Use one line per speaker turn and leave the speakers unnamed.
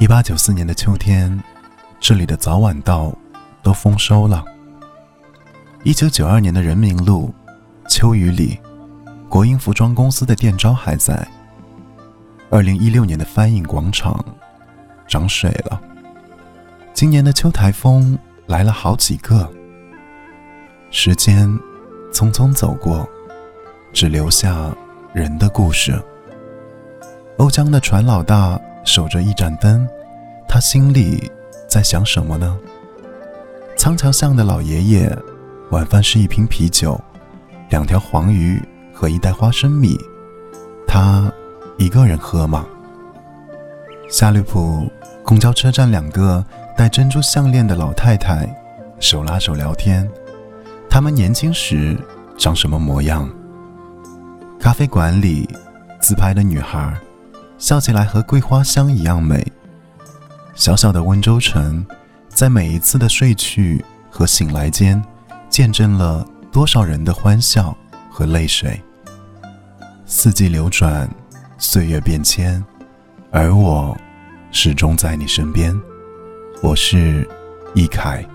一八九四年的秋天，这里的早晚稻都丰收了。一九九二年的人民路，秋雨里，国营服装公司的店招还在。二零一六年的翻印广场，涨水了。今年的秋台风来了好几个。时间匆匆走过，只留下人的故事。瓯江的船老大守着一盏灯，他心里在想什么呢？仓桥巷的老爷爷，晚饭是一瓶啤酒，两条黄鱼和一袋花生米，他一个人喝吗？夏绿浦公交车站，两个戴珍珠项链的老太太手拉手聊天。他们年轻时长什么模样？咖啡馆里自拍的女孩，笑起来和桂花香一样美。小小的温州城，在每一次的睡去和醒来间，见证了多少人的欢笑和泪水。四季流转，岁月变迁，而我始终在你身边。我是易凯。